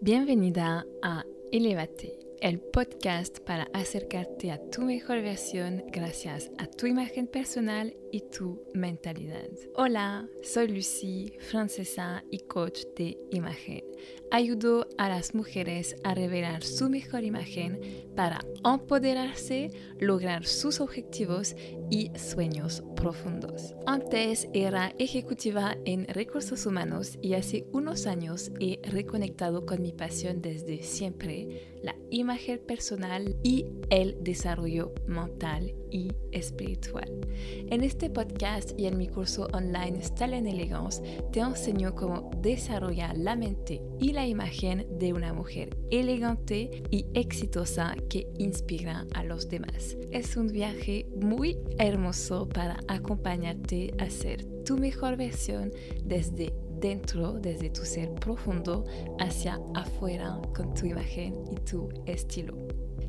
Bienvenida a Elevate, el podcast para acercarte a tu mejor versión gracias a tu imagen personal y tu mentalidad. Hola, soy Lucy, francesa y coach de imagen. Ayudo a las mujeres a revelar su mejor imagen para empoderarse, lograr sus objetivos y sueños profundos. Antes era ejecutiva en recursos humanos y hace unos años he reconectado con mi pasión desde siempre, la imagen personal y el desarrollo mental y espiritual. En este podcast y en mi curso online Style Elegance te enseño cómo desarrollar la mente y la imagen de una mujer elegante y exitosa que inspira a los demás. Es un viaje muy hermoso para acompañarte a ser tu mejor versión desde dentro, desde tu ser profundo, hacia afuera con tu imagen y tu estilo.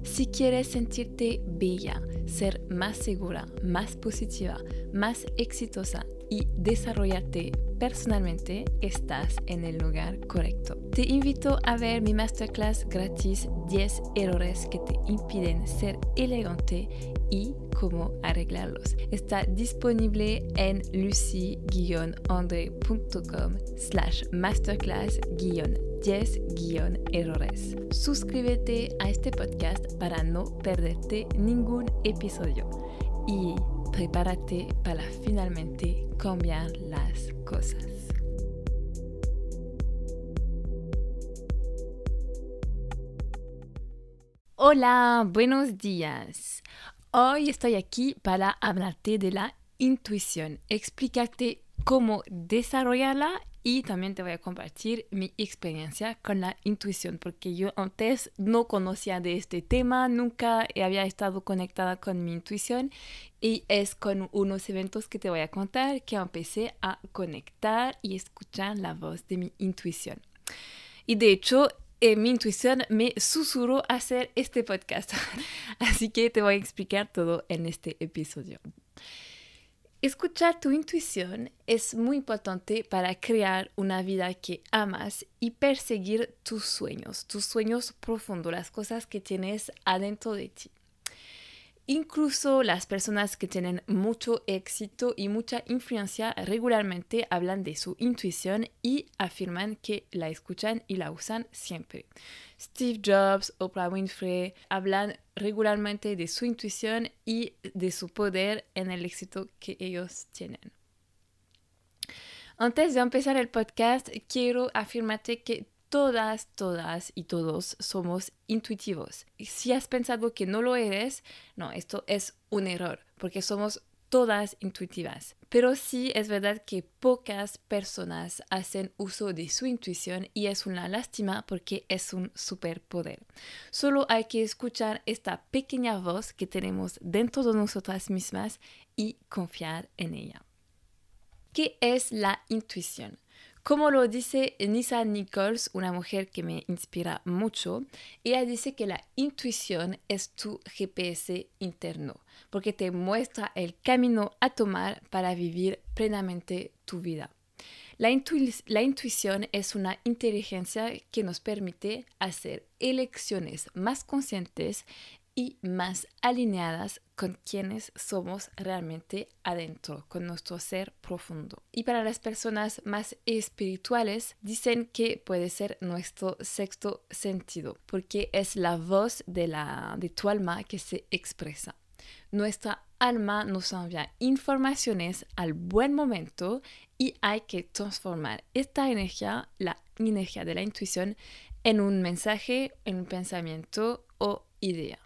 Si quieres sentirte bella, ser más segura, más positiva, más exitosa y desarrollarte personalmente, estás en el lugar correcto. Te invito a ver mi masterclass gratis 10 errores que te impiden ser elegante y cómo arreglarlos. Está disponible en lucy-andre.com slash masterclass-10-errores. Suscríbete a este podcast para no perderte ningún episodio y prepárate para finalmente cambiar las cosas. Hola, buenos días. Hoy estoy aquí para hablarte de la intuición, explicarte cómo desarrollarla y también te voy a compartir mi experiencia con la intuición, porque yo antes no conocía de este tema, nunca había estado conectada con mi intuición y es con unos eventos que te voy a contar que empecé a conectar y escuchar la voz de mi intuición. Y de hecho, eh, mi intuición me susurró hacer este podcast. Así que te voy a explicar todo en este episodio. Escuchar tu intuición es muy importante para crear una vida que amas y perseguir tus sueños, tus sueños profundos, las cosas que tienes adentro de ti. Incluso las personas que tienen mucho éxito y mucha influencia regularmente hablan de su intuición y afirman que la escuchan y la usan siempre. Steve Jobs, Oprah Winfrey hablan regularmente de su intuición y de su poder en el éxito que ellos tienen. Antes de empezar el podcast, quiero afirmarte que todas, todas y todos somos intuitivos. Y si has pensado que no lo eres, no, esto es un error, porque somos todas intuitivas. Pero sí es verdad que pocas personas hacen uso de su intuición y es una lástima porque es un superpoder. Solo hay que escuchar esta pequeña voz que tenemos dentro de nosotras mismas y confiar en ella. ¿Qué es la intuición? Como lo dice Nisa Nichols, una mujer que me inspira mucho, ella dice que la intuición es tu GPS interno, porque te muestra el camino a tomar para vivir plenamente tu vida. La, la, intuición es una inteligencia que nos permite hacer elecciones más conscientes y más alineadas con quienes somos realmente adentro, con nuestro ser profundo. Y para las personas más espirituales, dicen que puede ser nuestro sexto sentido, porque es la voz de, la, de tu alma que se expresa. Nuestra alma nos envía informaciones al buen momento y hay que transformar esta energía, la energía de la intuición, en un mensaje, en un pensamiento o idea.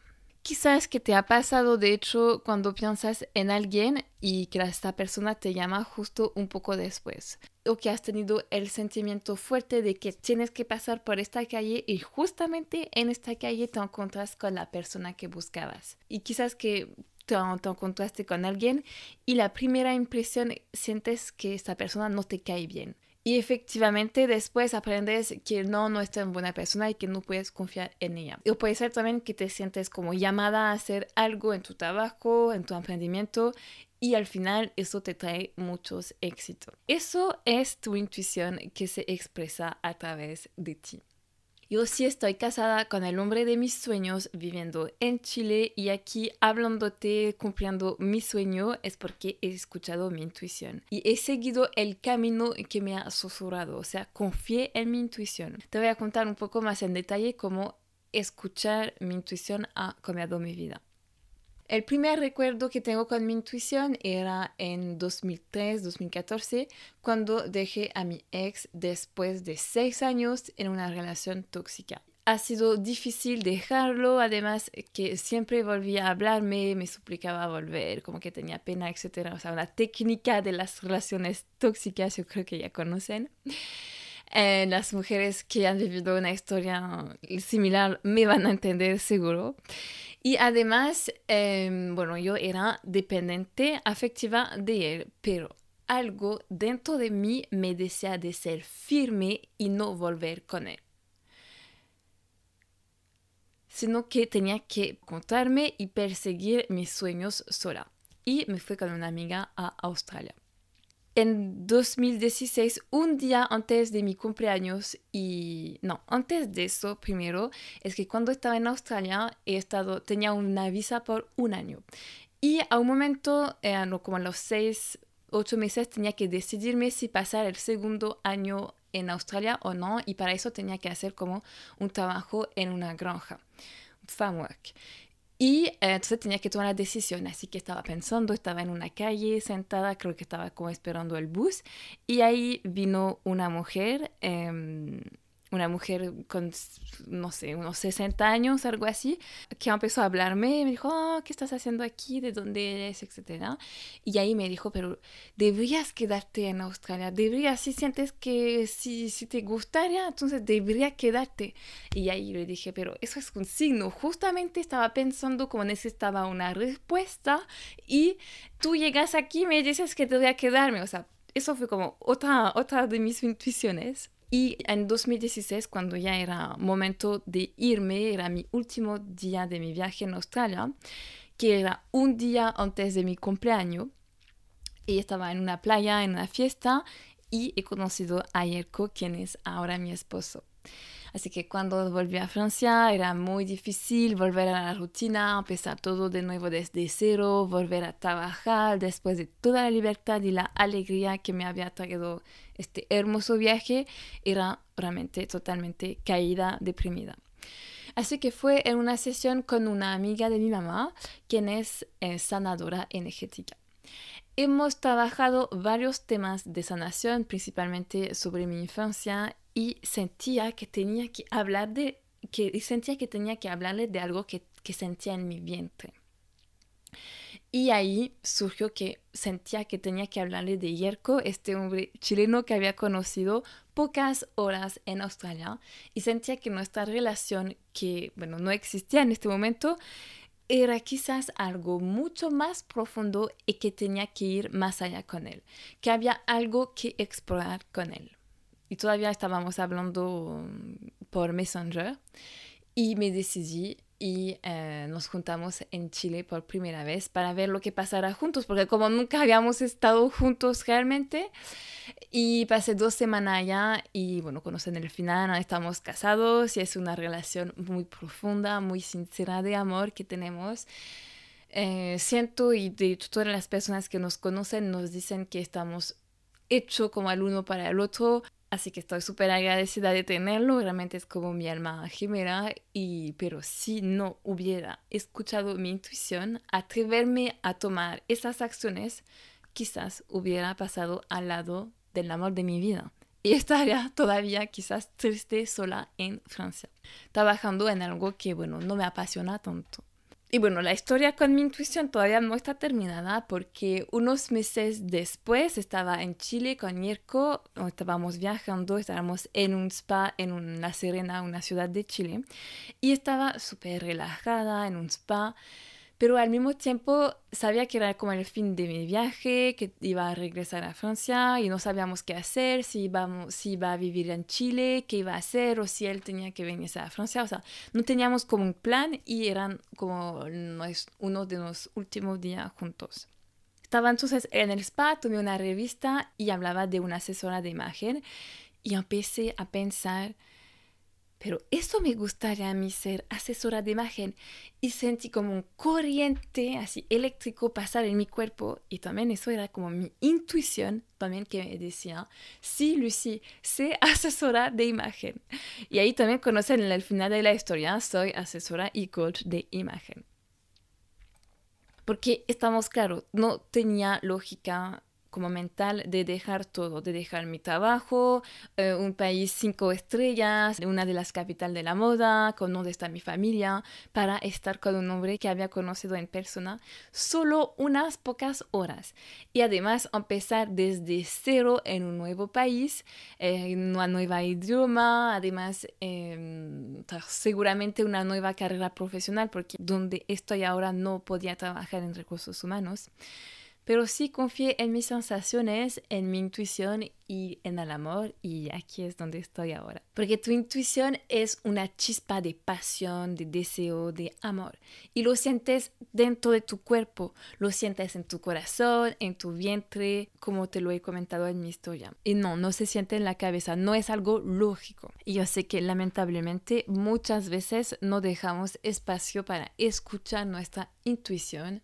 Quizás que te ha pasado, de hecho, cuando piensas en alguien y que esta persona te llama justo un poco después. O que has tenido el sentimiento fuerte de que tienes que pasar por esta calle y justamente en esta calle te encuentras con la persona que buscabas. Y quizás que te, te encontraste con alguien y la primera impresión sientes que esta persona no te cae bien. Y efectivamente después aprendes que no, no es tan buena persona y que no puedes confiar en ella. O puede ser también que te sientes como llamada a hacer algo en tu trabajo, en tu emprendimiento y al final eso te trae muchos éxitos. Eso es tu intuición que se expresa a través de ti. Yo sí estoy casada con el hombre de mis sueños, viviendo en Chile y aquí hablándote, cumpliendo mi sueño, es porque he escuchado mi intuición y he seguido el camino que me ha susurrado, o sea, confié en mi intuición. Te voy a contar un poco más en detalle cómo escuchar mi intuición ha cambiado mi vida. El primer recuerdo que tengo con mi intuición era en 2003-2014, cuando dejé a mi ex después de seis años en una relación tóxica. Ha sido difícil dejarlo, además que siempre volvía a hablarme, me suplicaba volver, como que tenía pena, etc. O sea, una técnica de las relaciones tóxicas, yo creo que ya conocen. Eh, las mujeres que han vivido una historia similar me van a entender seguro. Y además, em, bueno, yo era dependiente afectiva de él, pero algo dentro de mí me desea de ser firme y no volver con él. Sino que tenía que contarme y perseguir mis sueños sola. Y me fui con una amiga a Australia en 2016, un día antes de mi cumpleaños, y no, antes de eso, primero, es que cuando estaba en Australia, he estado, tenía una visa por un año. Y a un momento, eh, como a los seis, ocho meses, tenía que decidirme si pasar el segundo año en Australia o no, y para eso tenía que hacer como un trabajo en una granja, farm work. Y eh, entonces tenía que tomar la decisión, así que estaba pensando, estaba en una calle sentada, creo que estaba como esperando el bus, y ahí vino una mujer, eh, una mujer con, no sé, unos 60 años, algo así, que empezó a hablarme, me dijo, oh, ¿qué estás haciendo aquí? ¿De dónde eres? Etcétera. Y ahí me dijo, pero deberías quedarte en Australia, deberías, si sientes que si, si te gustaría, entonces deberías quedarte. Y ahí le dije, pero eso es un signo, justamente estaba pensando como necesitaba una respuesta y tú llegas aquí y me dices que debería quedarme, o sea, eso fue como otra, otra de mis intuiciones. Y en 2016, cuando ya era momento de irme, era mi último día de mi viaje en Australia, que era un día antes de mi cumpleaños, y estaba en una playa, en una fiesta, y he conocido a Yerko, quien es ahora mi esposo. Así que cuando volví a Francia era muy difícil volver a la rutina, empezar todo de nuevo desde cero, volver a trabajar después de toda la libertad y la alegría que me había traído este hermoso viaje. Era realmente totalmente caída, deprimida. Así que fue en una sesión con una amiga de mi mamá, quien es eh, sanadora energética. Hemos trabajado varios temas de sanación, principalmente sobre mi infancia y sentía que tenía que hablar de que sentía que tenía que hablarle de algo que, sentía en mi vientre. Y ahí surgió que sentía que tenía que hablarle de Yerko, este hombre chileno que había conocido pocas horas en Australia, y sentía que nuestra relación, que bueno, no existía en este momento, era quizás algo mucho más profundo y que tenía que ir más allá con él, que había algo que explorar con él y todavía estábamos hablando mm, por Messenger y me decidí y eh, nos juntamos en Chile por primera vez para ver lo que pasará juntos, porque como nunca habíamos estado juntos realmente, y pasé dos semanas allá y bueno, conocen el final, estamos casados y es una relación muy profunda, muy sincera de amor que tenemos. Eh, siento y de todas las personas que nos conocen nos dicen que estamos hechos como el uno para el otro. Así que estoy súper agradecida de tenerlo, realmente es como mi alma gemela, y, pero si no hubiera escuchado mi intuición, atreverme a tomar esas acciones, quizás hubiera pasado al lado del amor de mi vida. Y estaría todavía quizás triste sola en Francia, trabajando en algo que, bueno, no me apasiona tanto. Y bueno, la historia con mi intuición todavía no está terminada porque unos meses después estaba en Chile con Mirko, estábamos viajando, estábamos en un spa en La Serena, una ciudad de Chile, y estaba súper relajada en un spa pero al mismo tiempo sabía que era como el fin de mi viaje, que iba a regresar a Francia y no sabíamos qué hacer, si, íbamos, si iba a vivir en Chile, qué iba a hacer o si él tenía que venirse a Francia. O sea, no teníamos como un plan y eran como uno de los últimos días juntos. Estaba entonces en el spa, tomé una revista y hablaba de una asesora de imagen y empecé a pensar pero eso me gustaría a mí ser asesora de imagen y sentí como un corriente así eléctrico pasar en mi cuerpo y también eso era como mi intuición también que me decía, sí, Lucy, sé asesora de imagen. Y ahí también conocen en el final de la historia, soy asesora y coach de imagen. Porque estamos claros, no tenía lógica como mental de dejar todo, de dejar mi trabajo, eh, un país cinco estrellas, una de las capitales de la moda, con donde está mi familia, para estar con un hombre que había conocido en persona solo unas pocas horas. Y además empezar desde cero en un nuevo país, eh, en una nueva idioma, además em, seguramente una nueva carrera profesional, porque donde estoy ahora no podía trabajar en recursos humanos pero sí confié en mis sensaciones, en mi intuición y en el amor y aquí es donde estoy ahora. Porque tu intuición es una chispa de pasión, de deseo, de amor y lo sientes dentro de tu cuerpo, lo sientes en tu corazón, en tu vientre, como te lo he comentado en mi historia. Y no, no se siente en la cabeza, no es algo lógico. Y yo sé que lamentablemente muchas veces no dejamos espacio para escuchar nuestra intuición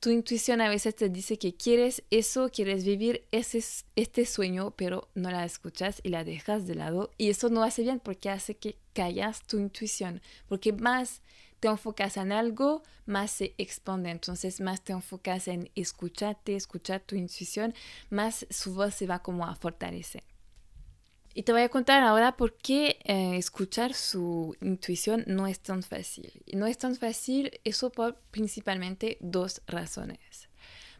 tu intuición a veces te dice que quieres eso, quieres vivir ese, este sueño, pero no la escuchas y la dejas de lado. Y eso no hace bien porque hace que callas tu intuición, porque más te enfocas en algo, más se expande. Entonces, más te enfocas en escucharte, escuchar tu intuición, más su voz se va como a fortalecer. Y te voy a contar ahora por qué eh, escuchar su intuición no es tan fácil. Y no es tan fácil eso por principalmente dos razones.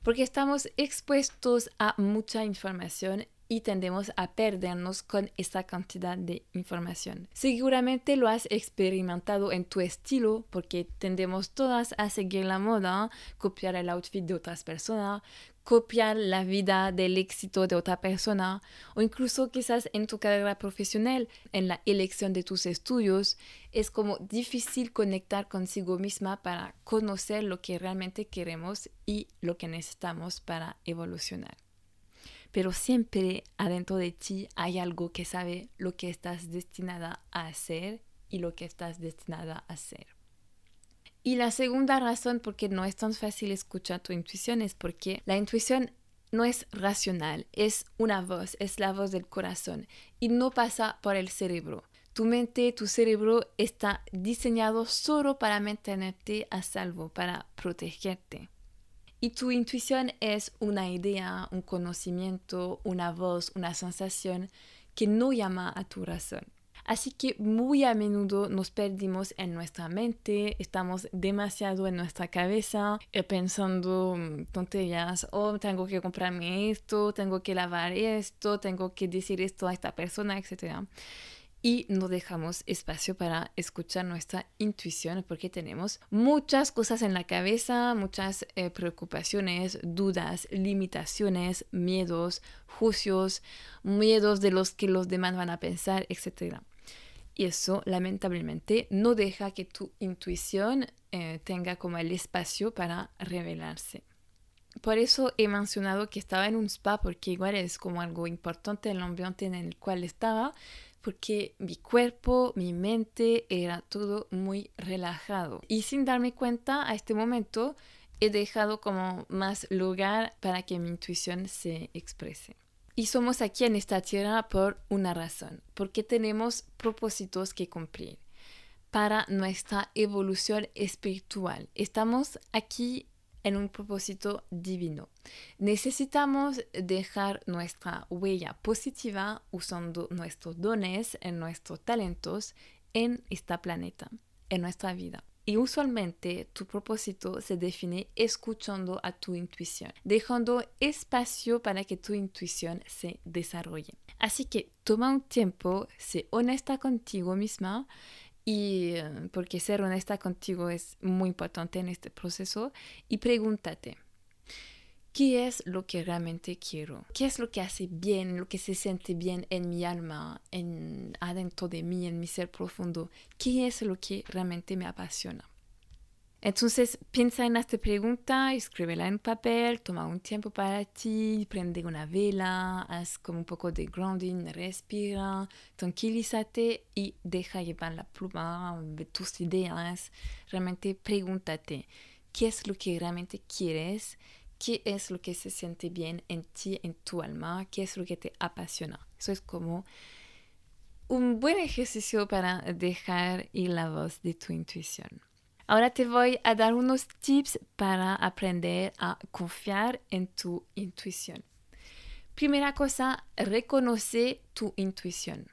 Porque estamos expuestos a mucha información y tendemos a perdernos con esa cantidad de información. Seguramente lo has experimentado en tu estilo porque tendemos todas a seguir la moda, copiar el outfit de otras personas, copiar la vida del éxito de otra persona o incluso quizás en tu carrera profesional, en la elección de tus estudios, es como difícil conectar consigo misma para conocer lo que realmente queremos y lo que necesitamos para evolucionar pero siempre adentro de ti hay algo que sabe lo que estás destinada a hacer y lo que estás destinada a hacer. Y la segunda razón por qué no es tan fácil escuchar tu intuición es porque la intuición no es racional, es una voz, es la voz del corazón y no pasa por el cerebro. Tu mente, tu cerebro está diseñado solo para mantenerte a salvo, para protegerte. Y tu intuición es una idea, un conocimiento, una voz, una sensación que no llama a tu razón. Así que muy a menudo nos perdimos en nuestra mente, estamos demasiado en nuestra cabeza eh, pensando mm, tonterías, oh, tengo que comprarme esto, tengo que lavar esto, tengo que decir esto a esta persona, etc y no dejamos espacio para escuchar nuestra intuición porque tenemos muchas cosas en la cabeza, muchas eh, preocupaciones, dudas, limitaciones, miedos, juicios, miedos de los que los demás van a pensar, etc. Y eso lamentablemente no deja que tu intuición eh, tenga como el espacio para revelarse. Por eso he mencionado que estaba en un spa porque igual es como algo importante el ambiente en el cual estaba, porque mi cuerpo, mi mente era todo muy relajado. Y sin darme cuenta a este momento he dejado como más lugar para que mi intuición se exprese. Y somos aquí en esta tierra por una razón, porque tenemos propósitos que cumplir para nuestra evolución espiritual. Estamos aquí en un propósito divino. Necesitamos dejar nuestra huella positiva usando nuestros dones, en nuestros talentos en este planeta, en nuestra vida. Y usualmente tu propósito se define escuchando a tu intuición, dejando espacio para que tu intuición se desarrolle. Así que toma un tiempo, sé honesta contigo misma y eh, porque ser honesta contigo es muy importante en este proceso y pregúntate, ¿qué es lo que realmente quiero? ¿Qué es lo que hace bien, lo que se siente bien en mi alma, en, adentro de mí, en mi ser profundo? ¿Qué es lo que realmente me apasiona? Entonces piensa en esta pregunta, escríbela en papel, toma un tiempo para ti, prende una vela, haz como un poco de grounding, respira, tranquilízate y deja llevar la pluma de tus ideas. Realmente pregúntate qué es lo que realmente quieres, qué es lo que se siente bien en ti, en tu alma, qué es lo que te apasiona. Eso es como un buen ejercicio para dejar ir la voz de tu intuición. Ahora te voy a dar unos tips para aprender a confiar en tu intuición. Primera cosa, reconoce tu intuición.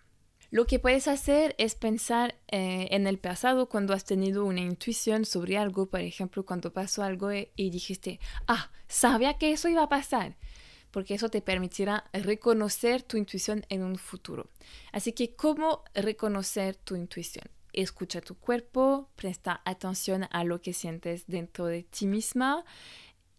Lo que puedes hacer es pensar eh, en el pasado cuando has tenido una intuición sobre algo, por ejemplo, cuando pasó algo y, y dijiste, ah, sabía que eso iba a pasar porque eso te permitirá reconocer tu intuición en un futuro. Así que, ¿cómo reconocer tu intuición? Escucha tu cuerpo, presta atención a lo que sientes dentro de ti misma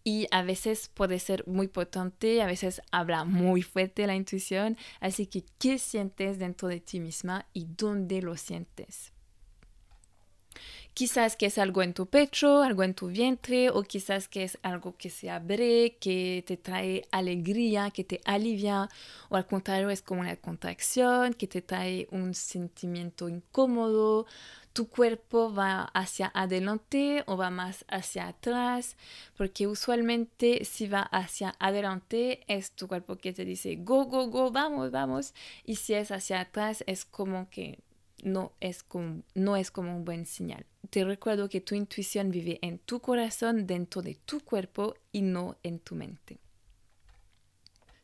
y a veces puede ser muy potente, a veces habla muy fuerte la intuición, así que ¿qué sientes dentro de ti misma y dónde lo sientes? Quizás que es algo en tu pecho, algo en tu vientre, o quizás que es algo que se abre, que te trae alegría, que te alivia, o al contrario es como una contracción, que te trae un sentimiento incómodo. Tu cuerpo va hacia adelante o va más hacia atrás, porque usualmente si va hacia adelante es tu cuerpo que te dice go, go, go, vamos, vamos, y si es hacia atrás es como que no es como, no es como un buen señal. Te recuerdo que tu intuición vive en tu corazón, dentro de tu cuerpo y no en tu mente.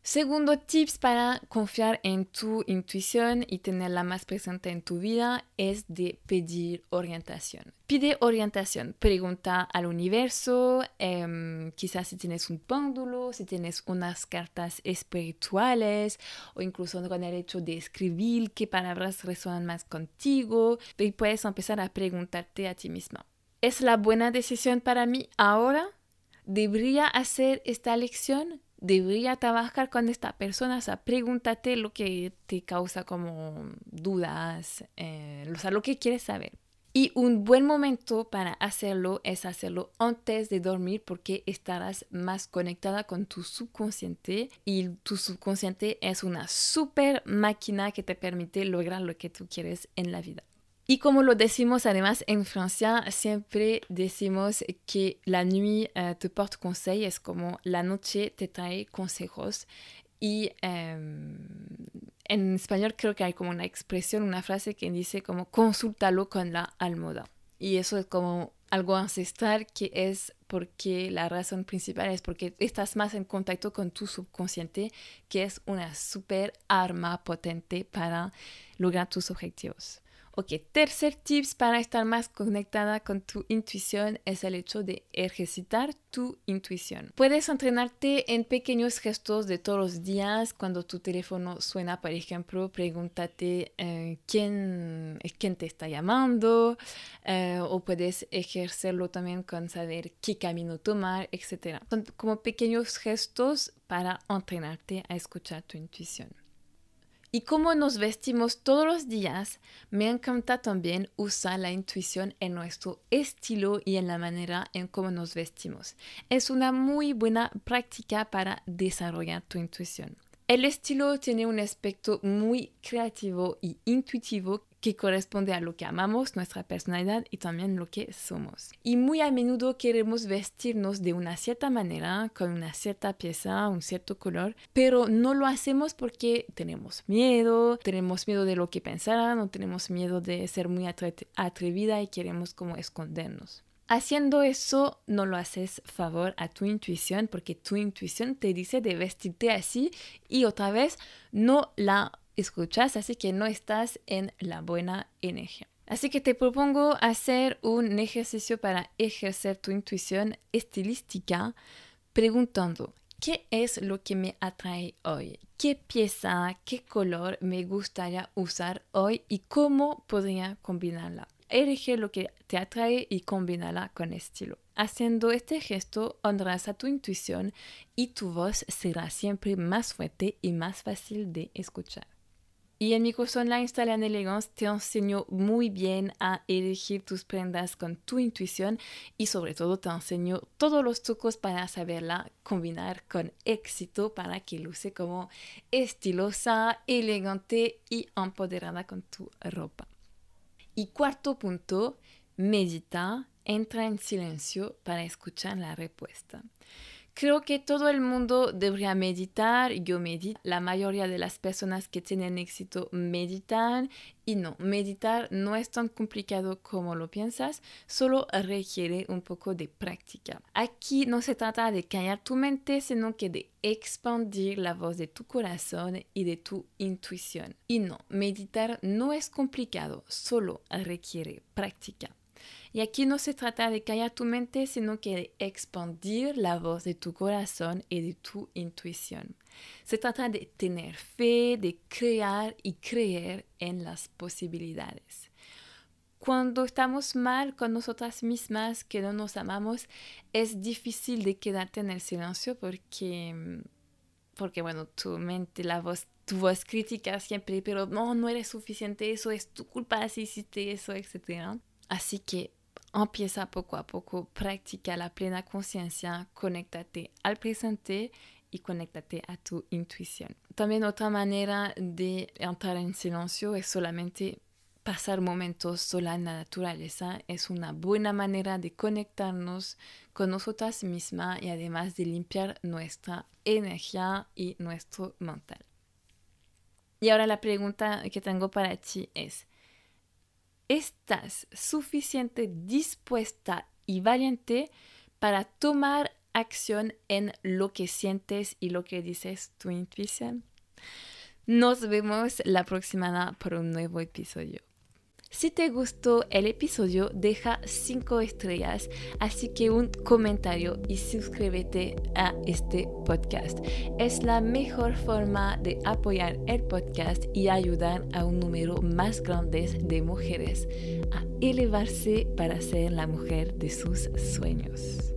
Segundo tips para confiar en tu intuición y tenerla más presente en tu vida es de pedir orientación. Pide orientación, pregunta al universo, em, quizás si tienes un péndulo, si tienes unas cartas espirituales o incluso con el hecho de escribir qué palabras resuenan más contigo y puedes empezar a preguntarte a ti misma. ¿Es la buena decisión para mí ahora? ¿Debería hacer esta lección? Debería trabajar con esta persona, o sea, pregúntate lo que te causa como dudas, eh, o sea, lo que quieres saber. Y un buen momento para hacerlo es hacerlo antes de dormir porque estarás más conectada con tu subconsciente y tu subconsciente es una super máquina que te permite lograr lo que tú quieres en la vida. Y como lo decimos además en Francia, siempre decimos que la nuit eh, te porte conseil, es como la noche te trae consejos. Y em, en español creo que hay como una expresión, una frase que dice como consúltalo con la almohada. Y eso es como algo ancestral que es porque la razón principal es porque estás más en contacto con tu subconsciente, que es una super arma potente para lograr tus objetivos. Ok, tercer tips para estar más conectada con tu intuición es el hecho de ejercitar tu intuición. Puedes entrenarte en pequeños gestos de todos los días. Cuando tu teléfono suena, por ejemplo, pregúntate eh, ¿quién, quién te está llamando eh, o puedes ejercerlo también con saber qué camino tomar, etc. Son como pequeños gestos para entrenarte a escuchar tu intuición. Y como nos vestimos todos los días, me encanta también usar la intuición en nuestro estilo y en la manera en cómo nos vestimos. Es una muy buena práctica para desarrollar tu intuición. El estilo tiene un aspecto muy creativo y intuitivo que corresponde a lo que amamos, nuestra personalidad y también lo que somos. Y muy a menudo queremos vestirnos de una cierta manera, con una cierta pieza, un cierto color, pero no lo hacemos porque tenemos miedo, tenemos miedo de lo que pensarán o tenemos miedo de ser muy atrevida y queremos como escondernos. Haciendo eso no lo haces favor a tu intuición porque tu intuición te dice de vestirte así y otra vez no la escuchas, así que no estás en la buena energía. Así que te propongo hacer un ejercicio para ejercer tu intuición estilística preguntando, ¿qué es lo que me atrae hoy? ¿Qué pieza, qué color me gustaría usar hoy y cómo podría combinarla? Elige lo que te atrae y combínala con estilo. Haciendo este gesto honras a tu intuición y tu voz será siempre más fuerte y más fácil de escuchar. Y en mi curso online Style Elegance te enseño muy bien a elegir tus prendas con tu intuición y sobre todo te enseño todos los trucos para saberla combinar con éxito para que luce como estilosa, elegante y empoderada con tu ropa. Y cuarto punto, medita, entra en silencio para escuchar la respuesta. Creo que todo el mundo debería meditar, yo medito, la mayoría de las personas que tienen éxito meditan y no, meditar no es tan complicado como lo piensas, solo requiere un poco de práctica. Aquí no se trata de callar tu mente, sino que de expandir la voz de tu corazón y de tu intuición. Y no, meditar no es complicado, solo requiere práctica. Y aquí no se trata de callar tu mente, sino que de expandir la voz de tu corazón y de tu intuición. Se trata de tener fe, de crear y creer en las posibilidades. Cuando estamos mal con nosotras mismas, que no nos amamos, es difícil de quedarte en el silencio porque, porque bueno, tu mente, la voz tu voz crítica siempre, pero no, no eres suficiente, eso es tu culpa si hiciste eso, etc. Así que empieza poco a poco, practica la plena conciencia, conéctate al presente y conéctate a tu intuición. También otra manera de entrar en silencio es solamente pasar momentos sola en la naturaleza. Es una buena manera de conectarnos con nosotras mismas y además de limpiar nuestra energía y nuestro mental. Y ahora la pregunta que tengo para ti es, estás suficiente dispuesta y valiente para tomar acción en lo que sientes y lo que dices tu intuición. Nos vemos la próxima por un nuevo episodio. Si te gustó el episodio, deja 5 estrellas, así que un comentario y suscríbete a este podcast. Es la mejor forma de apoyar el podcast y ayudar a un número más grande de mujeres a elevarse para ser la mujer de sus sueños.